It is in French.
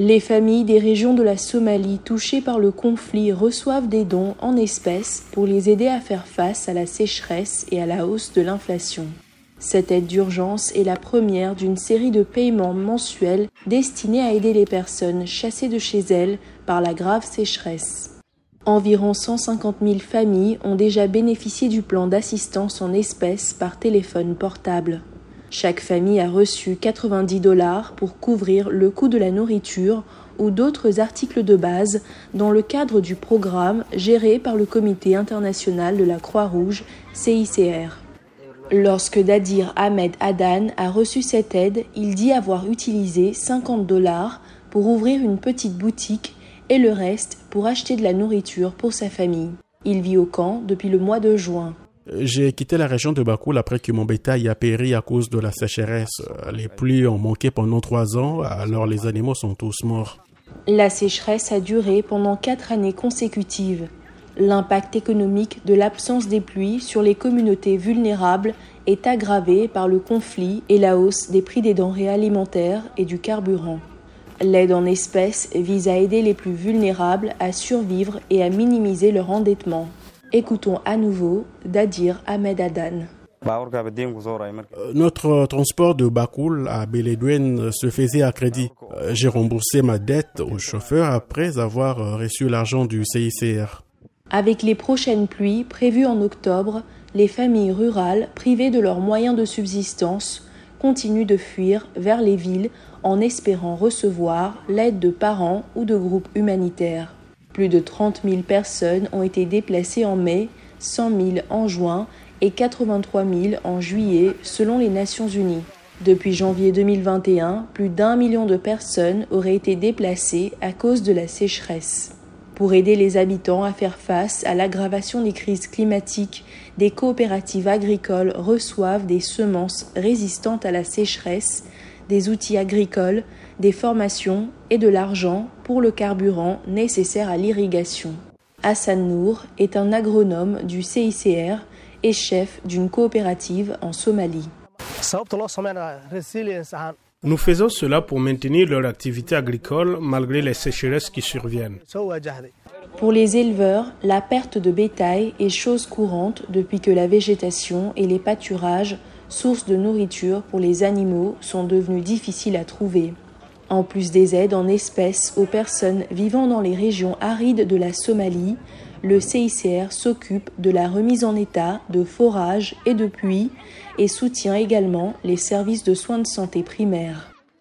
Les familles des régions de la Somalie touchées par le conflit reçoivent des dons en espèces pour les aider à faire face à la sécheresse et à la hausse de l'inflation. Cette aide d'urgence est la première d'une série de paiements mensuels destinés à aider les personnes chassées de chez elles par la grave sécheresse. Environ 150 000 familles ont déjà bénéficié du plan d'assistance en espèces par téléphone portable. Chaque famille a reçu 90 dollars pour couvrir le coût de la nourriture ou d'autres articles de base dans le cadre du programme géré par le Comité international de la Croix-Rouge CICR. Lorsque Dadir Ahmed Adan a reçu cette aide, il dit avoir utilisé 50 dollars pour ouvrir une petite boutique et le reste pour acheter de la nourriture pour sa famille. Il vit au camp depuis le mois de juin. J'ai quitté la région de Bakoul après que mon bétail a péri à cause de la sécheresse. Les pluies ont manqué pendant trois ans, alors les animaux sont tous morts. La sécheresse a duré pendant quatre années consécutives. L'impact économique de l'absence des pluies sur les communautés vulnérables est aggravé par le conflit et la hausse des prix des denrées alimentaires et du carburant. L'aide en espèces vise à aider les plus vulnérables à survivre et à minimiser leur endettement. Écoutons à nouveau Dadir Ahmed Adan. Euh, notre transport de Bakoul à Beledouin se faisait à crédit. Euh, j'ai remboursé ma dette au chauffeur après avoir euh, reçu l'argent du CICR. Avec les prochaines pluies prévues en octobre, les familles rurales privées de leurs moyens de subsistance continuent de fuir vers les villes en espérant recevoir l'aide de parents ou de groupes humanitaires. Plus de 30 000 personnes ont été déplacées en mai, 100 000 en juin et 83 000 en juillet selon les Nations Unies. Depuis janvier 2021, plus d'un million de personnes auraient été déplacées à cause de la sécheresse. Pour aider les habitants à faire face à l'aggravation des crises climatiques, des coopératives agricoles reçoivent des semences résistantes à la sécheresse des outils agricoles, des formations et de l'argent pour le carburant nécessaire à l'irrigation. Hassan Nour est un agronome du CICR et chef d'une coopérative en Somalie. Nous faisons cela pour maintenir leur activité agricole malgré les sécheresses qui surviennent. Pour les éleveurs, la perte de bétail est chose courante depuis que la végétation et les pâturages sources de nourriture pour les animaux, sont devenues difficiles à trouver. En plus des aides en espèces aux personnes vivant dans les régions arides de la Somalie, le CICR s'occupe de la remise en état de forages et de puits et soutient également les services de soins de santé primaires.